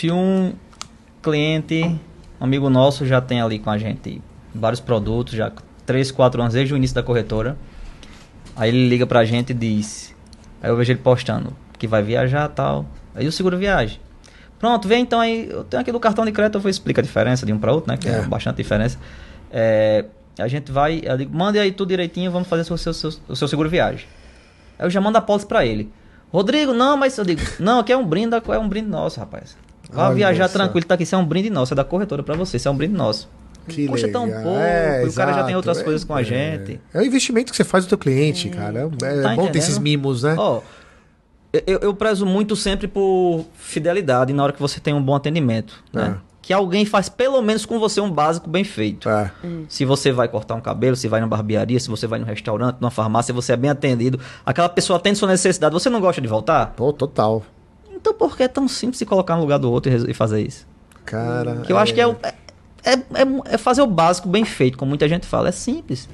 se um cliente, um amigo nosso, já tem ali com a gente vários produtos, já 3, 4 anos desde o início da corretora, aí ele liga pra gente e diz, aí eu vejo ele postando que vai viajar tal, aí o seguro viagem. Pronto, vem então aí, eu tenho aqui do cartão de crédito, eu vou explicar a diferença de um para outro, né, que é, É. bastante diferença. É, a gente vai, eu digo, mande aí tudo direitinho, vamos fazer o seu, seu, o seu seguro viagem. Aí eu já mando a pólice pra ele. Rodrigo, não, mas eu digo, não, aqui é um brinde, é um brinde nosso, rapaz. Vá Olha viajar só. tranquilo, tá aqui, isso é um brinde nosso, é da corretora pra você, isso é um brinde nosso. Que Custa tão legal. pouco, É, e o cara já tem exato. outras É, coisas com a é. gente. É o investimento que você faz no teu cliente, cara. É, é Tá bom ter esses mimos, né? Ó, eu, eu prezo muito sempre por fidelidade na hora que você tem um bom atendimento, né? É. Que alguém faz pelo menos com você um básico bem feito. É. Se você vai cortar um cabelo, se vai na barbearia, se você vai no restaurante, numa farmácia, você é bem atendido, aquela pessoa atende sua necessidade, você não gosta de voltar? Pô, total. Então por que é tão simples se colocar no lugar do outro e e fazer isso? Cara. Que eu acho que é, o- é, é, é- é fazer o básico bem feito, como muita gente fala. É simples.